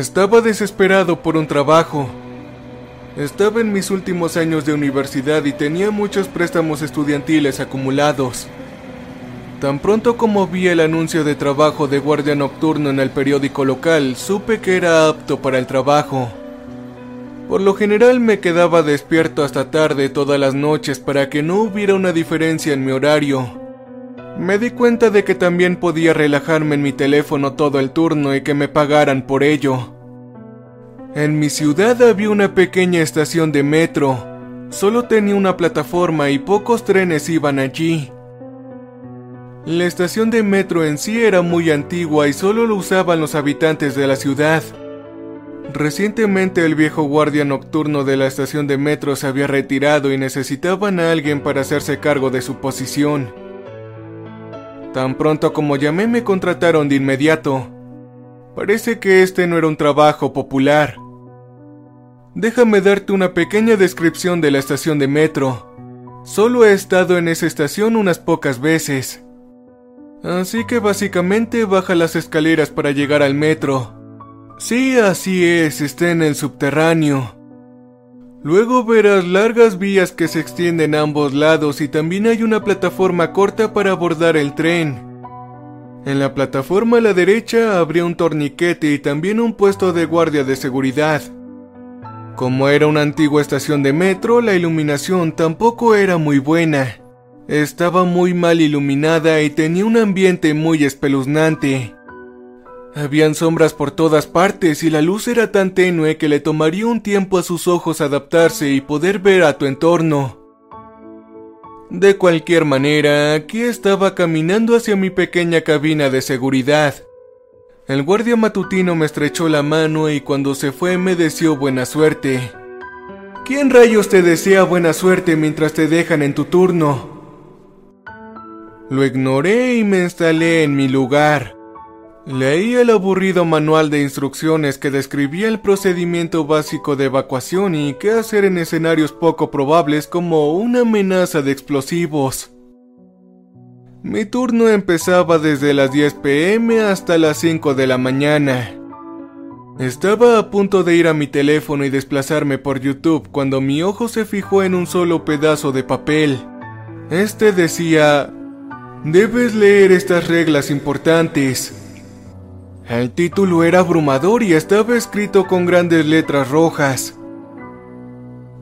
Estaba desesperado por un trabajo. Estaba en mis últimos años de universidad y tenía muchos préstamos estudiantiles acumulados. Tan pronto como vi el anuncio de trabajo de guardia nocturno en el periódico local, supe que era apto para el trabajo. Por lo general me quedaba despierto hasta tarde todas las noches para que no hubiera una diferencia en mi horario. Me di cuenta de que también podía relajarme en mi teléfono todo el turno y que me pagaran por ello. En mi ciudad había una pequeña estación de metro. Solo tenía una plataforma y pocos trenes iban allí. La estación de metro en sí era muy antigua y solo lo usaban los habitantes de la ciudad. Recientemente el viejo guardia nocturno de la estación de metro se había retirado y necesitaban a alguien para hacerse cargo de su posición. Tan pronto como llamé me contrataron de inmediato. Parece que este no era un trabajo popular. Déjame darte una pequeña descripción de la estación de metro. Solo he estado en esa estación unas pocas veces. Así que básicamente baja las escaleras para llegar al metro. Sí, así es, está en el subterráneo. Luego verás largas vías que se extienden a ambos lados y también hay una plataforma corta para abordar el tren. En la plataforma a la derecha habría un torniquete y también un puesto de guardia de seguridad. Como era una antigua estación de metro, la iluminación tampoco era muy buena. Estaba muy mal iluminada y tenía un ambiente muy espeluznante. Habían sombras por todas partes y la luz era tan tenue que le tomaría un tiempo a sus ojos adaptarse y poder ver a tu entorno. De cualquier manera, aquí estaba caminando hacia mi pequeña cabina de seguridad. El guardia matutino me estrechó la mano y cuando se fue me deseó buena suerte. ¿Quién rayos te desea buena suerte mientras te dejan en tu turno? Lo ignoré y me instalé en mi lugar. Leí el aburrido manual de instrucciones que describía el procedimiento básico de evacuación y qué hacer en escenarios poco probables como una amenaza de explosivos. Mi turno empezaba desde las 10 pm hasta las 5 de la mañana. Estaba a punto de ir a mi teléfono y desplazarme por YouTube cuando mi ojo se fijó en un solo pedazo de papel. Este decía, debes leer estas reglas importantes. El título era abrumador y estaba escrito con grandes letras rojas.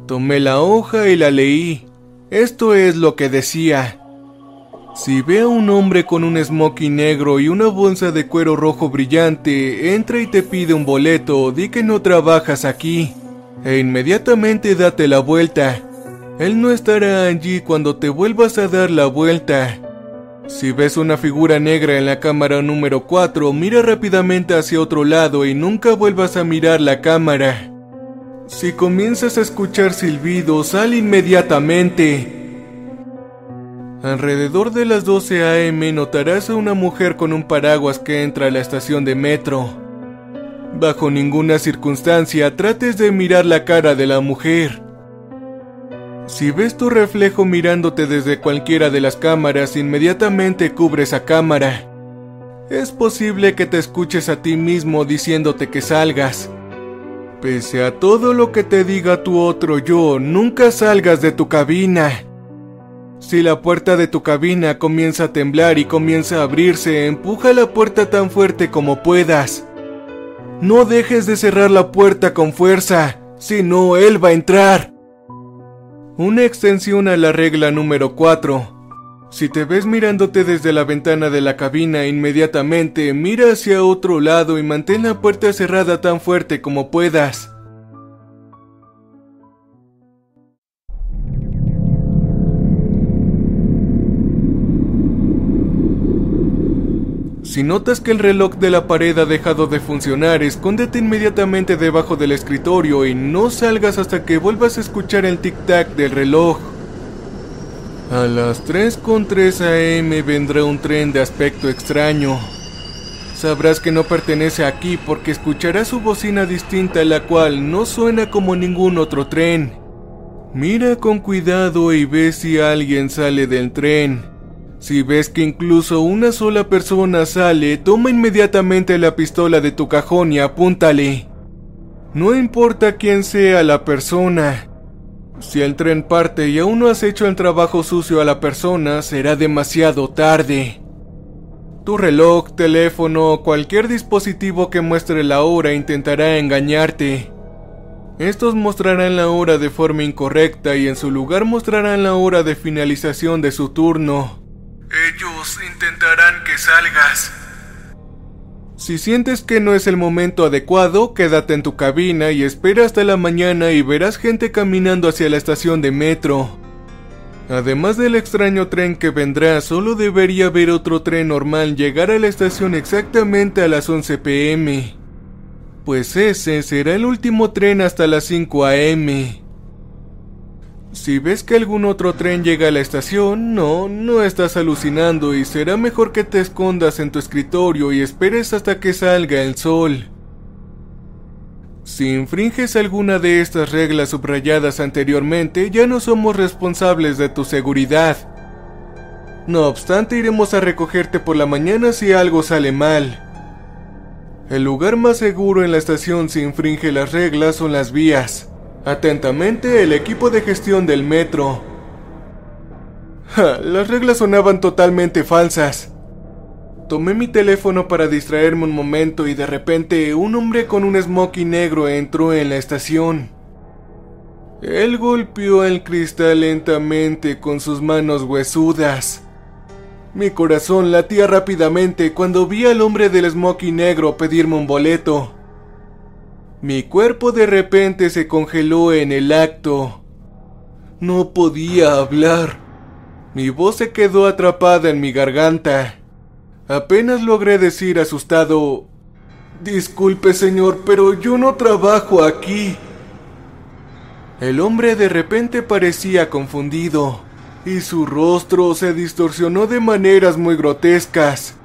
Tomé la hoja y la leí. Esto es lo que decía. Si ve a un hombre con un smoking negro y una bolsa de cuero rojo brillante, entra y te pide un boleto, di que no trabajas aquí. E inmediatamente date la vuelta. Él no estará allí cuando te vuelvas a dar la vuelta. Si ves una figura negra en la cámara número 4, mira rápidamente hacia otro lado y nunca vuelvas a mirar la cámara. Si comienzas a escuchar silbidos, sal inmediatamente. Alrededor de las 12 a.m. notarás a una mujer con un paraguas que entra a la estación de metro. Bajo ninguna circunstancia trates de mirar la cara de la mujer. Si ves tu reflejo mirándote desde cualquiera de las cámaras, inmediatamente cubre esa cámara. Es posible que te escuches a ti mismo diciéndote que salgas. Pese a todo lo que te diga tu otro yo, nunca salgas de tu cabina. Si la puerta de tu cabina comienza a temblar y comienza a abrirse, empuja la puerta tan fuerte como puedas. No dejes de cerrar la puerta con fuerza, si no, él va a entrar. Una extensión a la regla número 4. Si te ves mirándote desde la ventana de la cabina, inmediatamente mira hacia otro lado y mantén la puerta cerrada tan fuerte como puedas. Si notas que el reloj de la pared ha dejado de funcionar, escóndete inmediatamente debajo del escritorio y no salgas hasta que vuelvas a escuchar el tic-tac del reloj. A las 3.3 am vendrá un tren de aspecto extraño. Sabrás que no pertenece aquí porque escucharás su bocina distinta la cual no suena como ningún otro tren. Mira con cuidado y ve si alguien sale del tren. Si ves que incluso una sola persona sale, toma inmediatamente la pistola de tu cajón y apúntale. No importa quién sea la persona. Si el tren parte y aún no has hecho el trabajo sucio a la persona, será demasiado tarde. Tu reloj, teléfono o cualquier dispositivo que muestre la hora intentará engañarte. Estos mostrarán la hora de forma incorrecta y en su lugar mostrarán la hora de finalización de su turno. Ellos intentarán que salgas. Si sientes que no es el momento adecuado, quédate en tu cabina y espera hasta la mañana y verás gente caminando hacia la estación de metro. Además del extraño tren que vendrá, solo debería haber otro tren normal llegar a la estación exactamente a las 11 pm. Pues ese será el último tren hasta las 5 am. Si ves que algún otro tren llega a la estación, no, no estás alucinando y será mejor que te escondas en tu escritorio y esperes hasta que salga el sol. Si infringes alguna de estas reglas subrayadas anteriormente, ya no somos responsables de tu seguridad. No obstante, iremos a recogerte por la mañana si algo sale mal. El lugar más seguro en la estación si infringe las reglas son las vías. Atentamente, el equipo de gestión del metro. las reglas sonaban totalmente falsas. Tomé mi teléfono para distraerme un momento y de repente un hombre con un smoking negro entró en la estación. Él golpeó el cristal lentamente con sus manos huesudas. Mi corazón latía rápidamente cuando vi al hombre del smoking negro pedirme un boleto. Mi cuerpo de repente se congeló en el acto. No podía hablar. Mi voz se quedó atrapada en mi garganta. Apenas logré decir asustado, Disculpe señor, pero yo no trabajo aquí. El hombre de repente parecía confundido, y su rostro se distorsionó de maneras muy grotescas.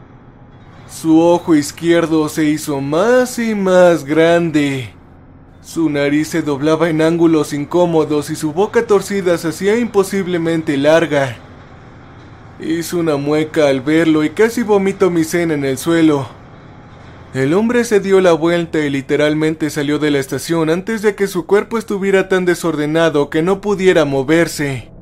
Su ojo izquierdo se hizo más y más grande. Su nariz se doblaba en ángulos incómodos y su boca torcida se hacía imposiblemente larga. Hizo una mueca al verlo y casi vomito mi cena en el suelo. El hombre se dio la vuelta y literalmente salió de la estación antes de que su cuerpo estuviera tan desordenado que no pudiera moverse.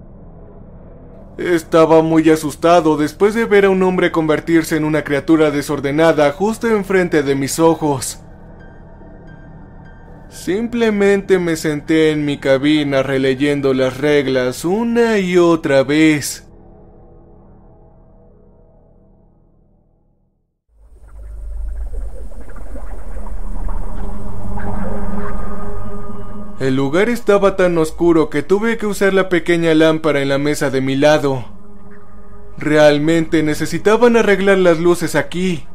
Estaba muy asustado después de ver a un hombre convertirse en una criatura desordenada justo enfrente de mis ojos. Simplemente me senté en mi cabina releyendo las reglas una y otra vez. El lugar estaba tan oscuro que tuve que usar la pequeña lámpara en la mesa de mi lado. Realmente necesitaban arreglar las luces aquí.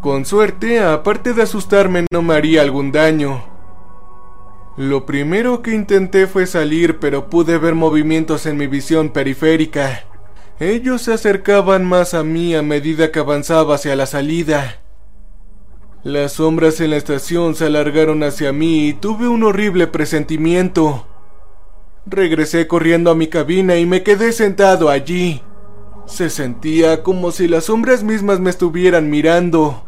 Con suerte, aparte de asustarme, no me haría algún daño. Lo primero que intenté fue salir, pero pude ver movimientos en mi visión periférica. Ellos se acercaban más a mí a medida que avanzaba hacia la salida. Las sombras en la estación se alargaron hacia mí y tuve un horrible presentimiento. Regresé corriendo a mi cabina y me quedé sentado allí. Se sentía como si las sombras mismas me estuvieran mirando.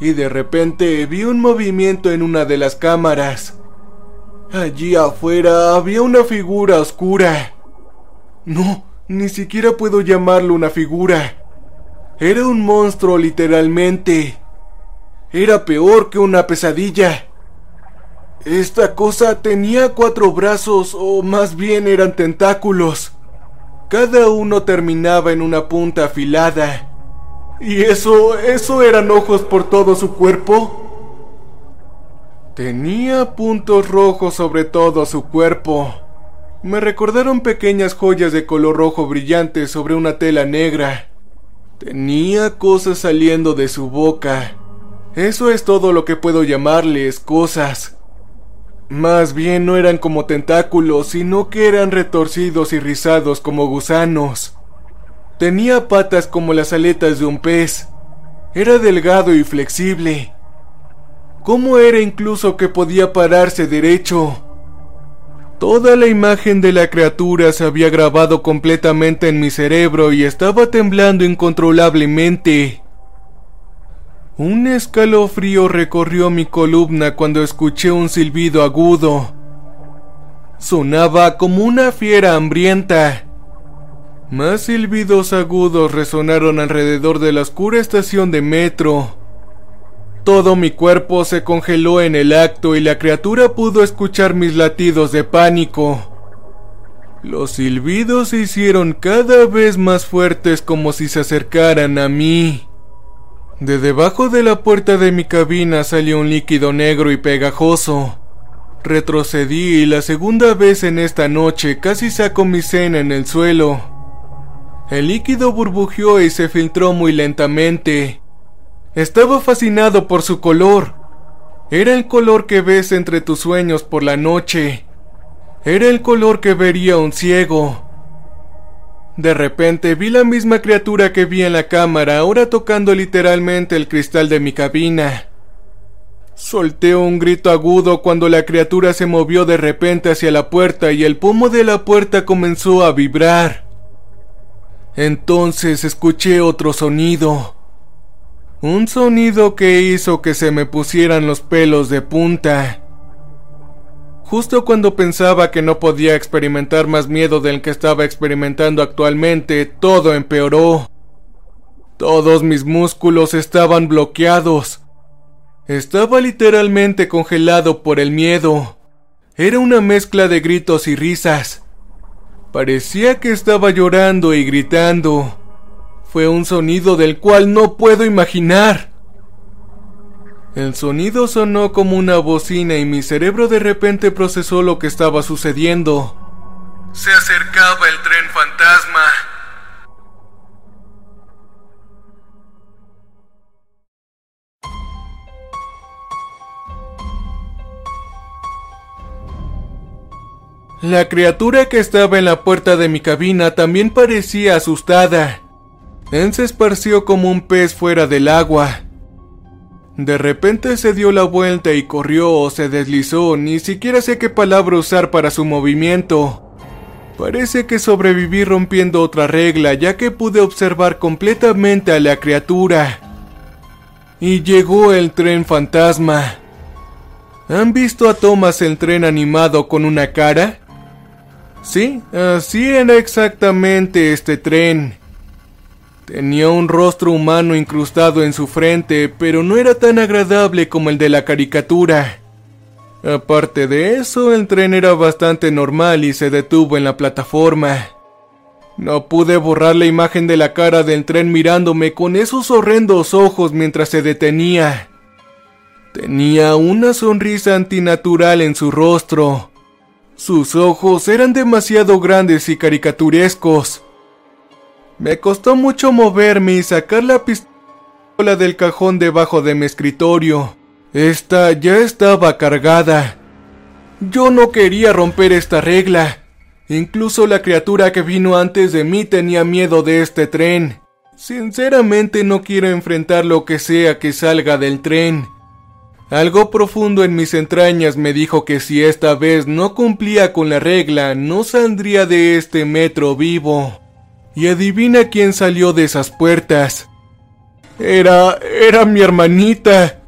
Y de repente vi un movimiento en una de las cámaras. Allí afuera había una figura oscura. No, ni siquiera puedo llamarlo una figura. Era un monstruo literalmente. Era peor que una pesadilla. Esta cosa tenía cuatro brazos, o más bien eran tentáculos. Cada uno terminaba en una punta afilada. ¿Y eso, eso eran ojos por todo su cuerpo? Tenía puntos rojos sobre todo su cuerpo. Me recordaron pequeñas joyas de color rojo brillante sobre una tela negra. Tenía cosas saliendo de su boca. Eso es todo lo que puedo llamarles cosas. Más bien no eran como tentáculos, sino que eran retorcidos y rizados como gusanos. Tenía patas como las aletas de un pez. Era delgado y flexible. ¿Cómo era incluso que podía pararse derecho? Toda la imagen de la criatura se había grabado completamente en mi cerebro y estaba temblando incontrolablemente. Un escalofrío recorrió mi columna cuando escuché un silbido agudo. Sonaba como una fiera hambrienta. Más silbidos agudos resonaron alrededor de la oscura estación de metro. Todo mi cuerpo se congeló en el acto y la criatura pudo escuchar mis latidos de pánico. Los silbidos se hicieron cada vez más fuertes como si se acercaran a mí. De debajo de la puerta de mi cabina salió un líquido negro y pegajoso. Retrocedí y la segunda vez en esta noche casi saco mi cena en el suelo. El líquido burbujeó y se filtró muy lentamente. Estaba fascinado por su color. Era el color que ves entre tus sueños por la noche. Era el color que vería un ciego. De repente vi la misma criatura que vi en la cámara, ahora tocando literalmente el cristal de mi cabina. Solté un grito agudo cuando la criatura se movió de repente hacia la puerta y el pomo de la puerta comenzó a vibrar. Entonces escuché otro sonido. Un sonido que hizo que se me pusieran los pelos de punta. Justo cuando pensaba que no podía experimentar más miedo del que estaba experimentando actualmente, todo empeoró. Todos mis músculos estaban bloqueados. Estaba literalmente congelado por el miedo. Era una mezcla de gritos y risas. Parecía que estaba llorando y gritando. Fue un sonido del cual no puedo imaginar. El sonido sonó como una bocina y mi cerebro de repente procesó lo que estaba sucediendo. Se acercaba el tren fantasma. La criatura que estaba en la puerta de mi cabina también parecía asustada. Él se esparció como un pez fuera del agua. De repente se dio la vuelta y corrió o se deslizó, ni siquiera sé qué palabra usar para su movimiento. Parece que sobreviví rompiendo otra regla ya que pude observar completamente a la criatura. Y llegó el tren fantasma. ¿Han visto a Thomas el tren animado con una cara? Sí, así era exactamente este tren. Tenía un rostro humano incrustado en su frente, pero no era tan agradable como el de la caricatura. Aparte de eso, el tren era bastante normal y se detuvo en la plataforma. No pude borrar la imagen de la cara del tren mirándome con esos horrendos ojos mientras se detenía. Tenía una sonrisa antinatural en su rostro. Sus ojos eran demasiado grandes y caricaturescos. Me costó mucho moverme y sacar la pistola del cajón debajo de mi escritorio. Esta ya estaba cargada. Yo no quería romper esta regla. Incluso la criatura que vino antes de mí tenía miedo de este tren. Sinceramente no quiero enfrentar lo que sea que salga del tren. Algo profundo en mis entrañas me dijo que si esta vez no cumplía con la regla, no saldría de este metro vivo. Y adivina quién salió de esas puertas. Era... era mi hermanita.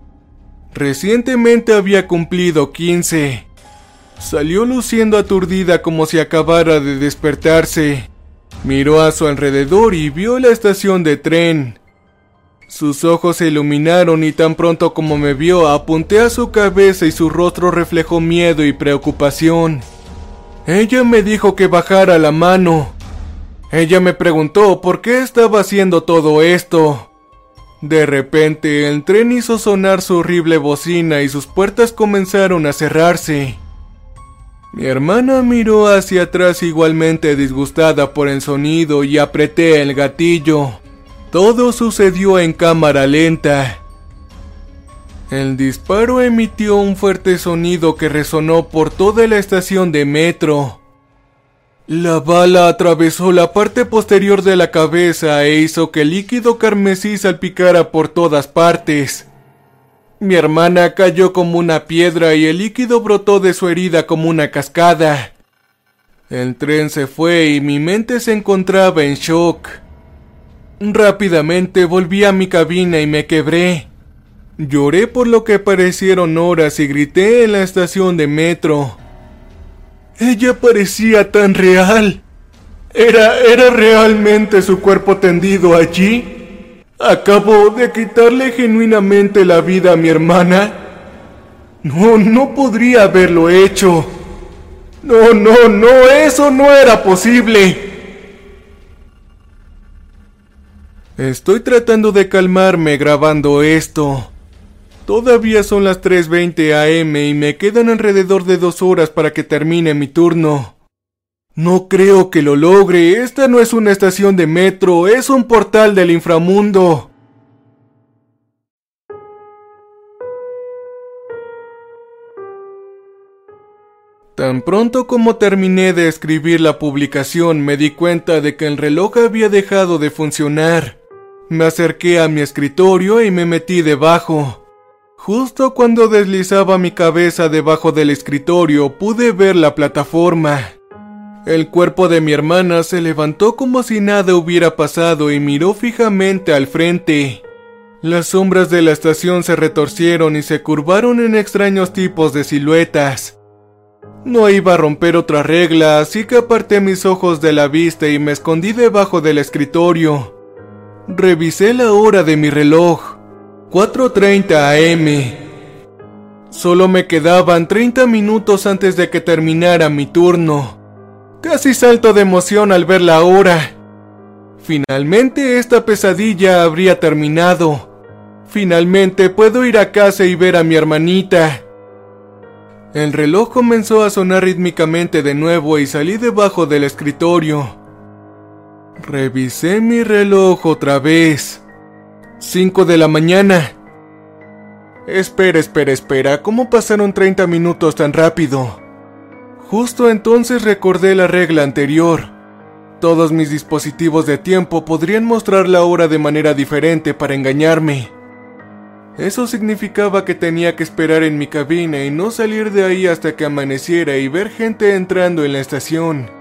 Recientemente había cumplido 15. Salió luciendo aturdida como si acabara de despertarse. Miró a su alrededor y vio la estación de tren. Sus ojos se iluminaron y tan pronto como me vio apunté a su cabeza y su rostro reflejó miedo y preocupación. Ella me dijo que bajara la mano. Ella me preguntó por qué estaba haciendo todo esto. De repente el tren hizo sonar su horrible bocina y sus puertas comenzaron a cerrarse. Mi hermana miró hacia atrás igualmente disgustada por el sonido y apreté el gatillo. Todo sucedió en cámara lenta. El disparo emitió un fuerte sonido que resonó por toda la estación de metro. La bala atravesó la parte posterior de la cabeza e hizo que el líquido carmesí salpicara por todas partes. Mi hermana cayó como una piedra y el líquido brotó de su herida como una cascada. El tren se fue y mi mente se encontraba en shock. Rápidamente volví a mi cabina y me quebré. Lloré por lo que parecieron horas y grité en la estación de metro. Ella parecía tan real. ¿Era, era realmente su cuerpo tendido allí? ¿Acabo de quitarle genuinamente la vida a mi hermana? No, no podría haberlo hecho. No, no, no, eso no era posible. Estoy tratando de calmarme grabando esto. Todavía son las 3.20 am y me quedan alrededor de dos horas para que termine mi turno. No creo que lo logre. Esta no es una estación de metro, es un portal del inframundo. Tan pronto como terminé de escribir la publicación me di cuenta de que el reloj había dejado de funcionar. Me acerqué a mi escritorio y me metí debajo. Justo cuando deslizaba mi cabeza debajo del escritorio pude ver la plataforma. El cuerpo de mi hermana se levantó como si nada hubiera pasado y miró fijamente al frente. Las sombras de la estación se retorcieron y se curvaron en extraños tipos de siluetas. No iba a romper otra regla, así que aparté mis ojos de la vista y me escondí debajo del escritorio. Revisé la hora de mi reloj. 4.30 am. Solo me quedaban 30 minutos antes de que terminara mi turno. Casi salto de emoción al ver la hora. Finalmente esta pesadilla habría terminado. Finalmente puedo ir a casa y ver a mi hermanita. El reloj comenzó a sonar rítmicamente de nuevo y salí debajo del escritorio. Revisé mi reloj otra vez. 5 de la mañana. Espera, espera, espera, ¿cómo pasaron 30 minutos tan rápido? Justo entonces recordé la regla anterior. Todos mis dispositivos de tiempo podrían mostrar la hora de manera diferente para engañarme. Eso significaba que tenía que esperar en mi cabina y no salir de ahí hasta que amaneciera y ver gente entrando en la estación.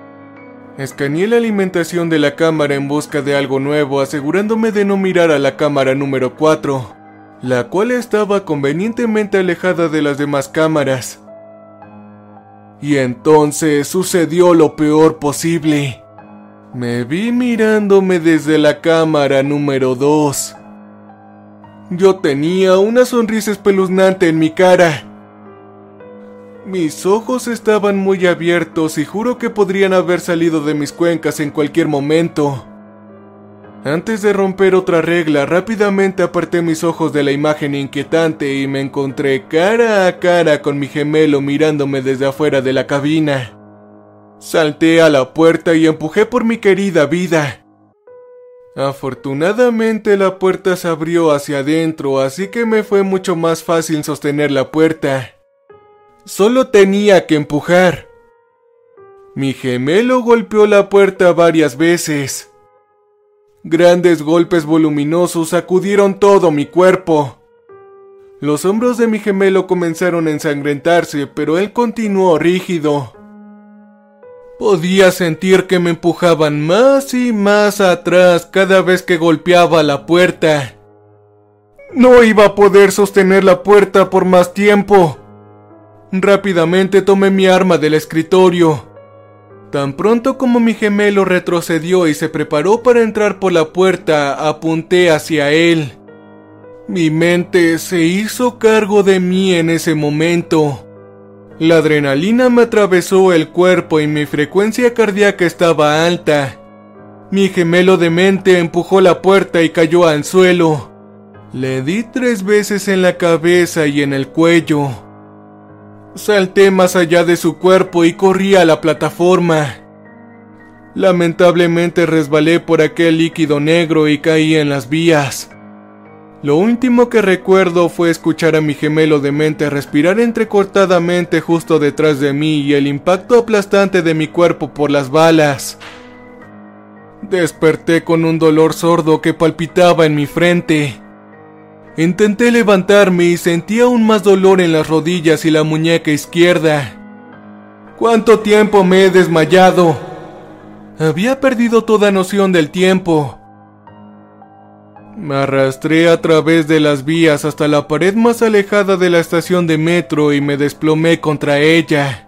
Escaneé la alimentación de la cámara en busca de algo nuevo, asegurándome de no mirar a la cámara número 4, la cual estaba convenientemente alejada de las demás cámaras. Y entonces sucedió lo peor posible. Me vi mirándome desde la cámara número 2. Yo tenía una sonrisa espeluznante en mi cara. Mis ojos estaban muy abiertos y juro que podrían haber salido de mis cuencas en cualquier momento. Antes de romper otra regla, rápidamente aparté mis ojos de la imagen inquietante y me encontré cara a cara con mi gemelo mirándome desde afuera de la cabina. Salté a la puerta y empujé por mi querida vida. Afortunadamente la puerta se abrió hacia adentro, así que me fue mucho más fácil sostener la puerta. Solo tenía que empujar. Mi gemelo golpeó la puerta varias veces. Grandes golpes voluminosos sacudieron todo mi cuerpo. Los hombros de mi gemelo comenzaron a ensangrentarse, pero él continuó rígido. Podía sentir que me empujaban más y más atrás cada vez que golpeaba la puerta. No iba a poder sostener la puerta por más tiempo. Rápidamente tomé mi arma del escritorio Tan pronto como mi gemelo retrocedió y se preparó para entrar por la puerta, apunté hacia él. Mi mente se hizo cargo de mí en ese momento. La adrenalina me atravesó el cuerpo y mi frecuencia cardíaca estaba alta. Mi gemelo de mente empujó la puerta y cayó al suelo. Le di tres veces en la cabeza y en el cuello. Salté más allá de su cuerpo y corrí a la plataforma. Lamentablemente resbalé por aquel líquido negro y caí en las vías. Lo último que recuerdo fue escuchar a mi gemelo de mente respirar entrecortadamente justo detrás de mí y el impacto aplastante de mi cuerpo por las balas. Desperté con un dolor sordo que palpitaba en mi frente. Intenté levantarme y sentí aún más dolor en las rodillas y la muñeca izquierda. ¿Cuánto tiempo me he desmayado? Había perdido toda noción del tiempo. Me arrastré a través de las vías hasta la pared más alejada de la estación de metro y me desplomé contra ella.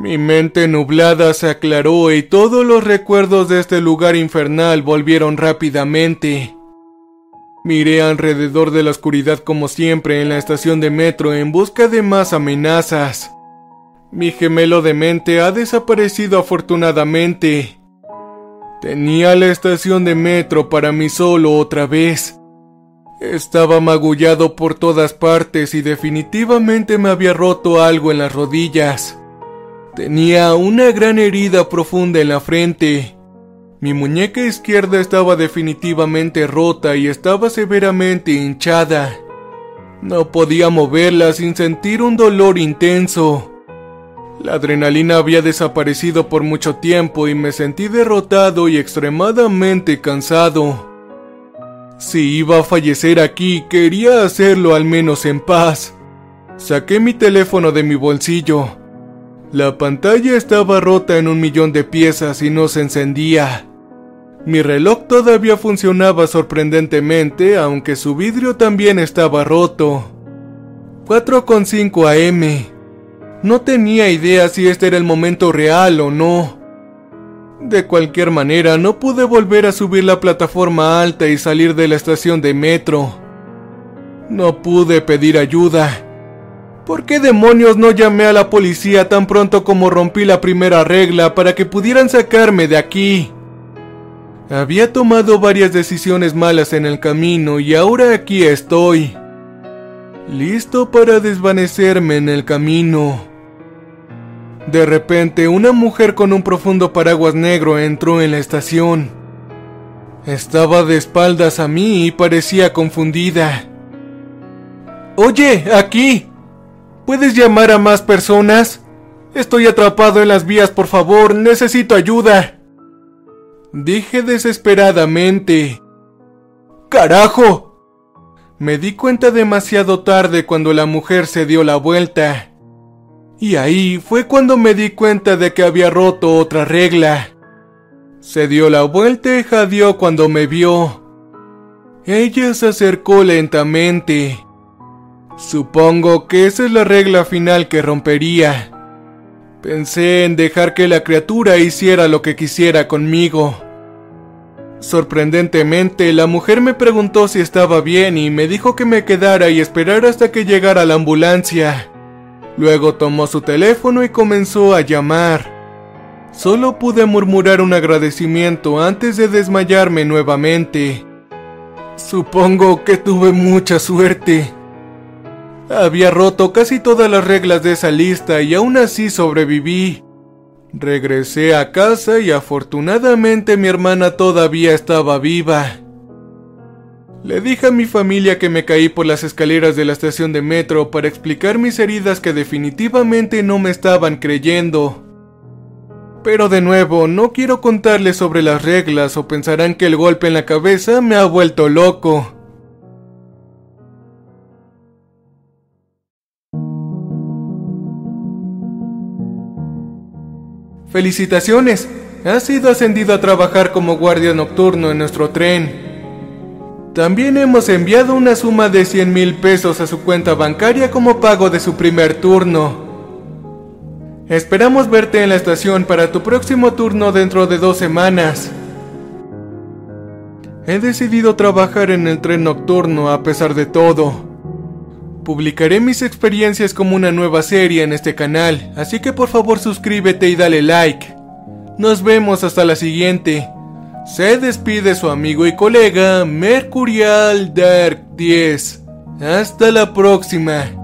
Mi mente nublada se aclaró y todos los recuerdos de este lugar infernal volvieron rápidamente. Miré alrededor de la oscuridad como siempre en la estación de metro en busca de más amenazas. Mi gemelo de mente ha desaparecido afortunadamente. Tenía la estación de metro para mí solo otra vez. Estaba magullado por todas partes y definitivamente me había roto algo en las rodillas. Tenía una gran herida profunda en la frente. Mi muñeca izquierda estaba definitivamente rota y estaba severamente hinchada. No podía moverla sin sentir un dolor intenso. La adrenalina había desaparecido por mucho tiempo y me sentí derrotado y extremadamente cansado. Si iba a fallecer aquí, quería hacerlo al menos en paz. Saqué mi teléfono de mi bolsillo. La pantalla estaba rota en un millón de piezas y no se encendía. Mi reloj todavía funcionaba sorprendentemente, aunque su vidrio también estaba roto. 4.5 am. No tenía idea si este era el momento real o no. De cualquier manera, no pude volver a subir la plataforma alta y salir de la estación de metro. No pude pedir ayuda. ¿Por qué demonios no llamé a la policía tan pronto como rompí la primera regla para que pudieran sacarme de aquí? Había tomado varias decisiones malas en el camino y ahora aquí estoy. Listo para desvanecerme en el camino. De repente, una mujer con un profundo paraguas negro entró en la estación. Estaba de espaldas a mí y parecía confundida. Oye, aquí. ¿Puedes llamar a más personas? Estoy atrapado en las vías, por favor, necesito ayuda. Dije desesperadamente. ¡Carajo! Me di cuenta demasiado tarde cuando la mujer se dio la vuelta. Y ahí fue cuando me di cuenta de que había roto otra regla. Se dio la vuelta y jadeó cuando me vio. Ella se acercó lentamente. Supongo que esa es la regla final que rompería. Pensé en dejar que la criatura hiciera lo que quisiera conmigo. Sorprendentemente, la mujer me preguntó si estaba bien y me dijo que me quedara y esperara hasta que llegara la ambulancia. Luego tomó su teléfono y comenzó a llamar. Solo pude murmurar un agradecimiento antes de desmayarme nuevamente. Supongo que tuve mucha suerte. Había roto casi todas las reglas de esa lista y aún así sobreviví. Regresé a casa y afortunadamente mi hermana todavía estaba viva. Le dije a mi familia que me caí por las escaleras de la estación de metro para explicar mis heridas que definitivamente no me estaban creyendo. Pero de nuevo, no quiero contarles sobre las reglas o pensarán que el golpe en la cabeza me ha vuelto loco. Felicitaciones, has sido ascendido a trabajar como guardia nocturno en nuestro tren. También hemos enviado una suma de 100 mil pesos a su cuenta bancaria como pago de su primer turno. Esperamos verte en la estación para tu próximo turno dentro de dos semanas. He decidido trabajar en el tren nocturno a pesar de todo. Publicaré mis experiencias como una nueva serie en este canal, así que por favor suscríbete y dale like. Nos vemos hasta la siguiente. Se despide su amigo y colega Mercurial Dark 10. Hasta la próxima.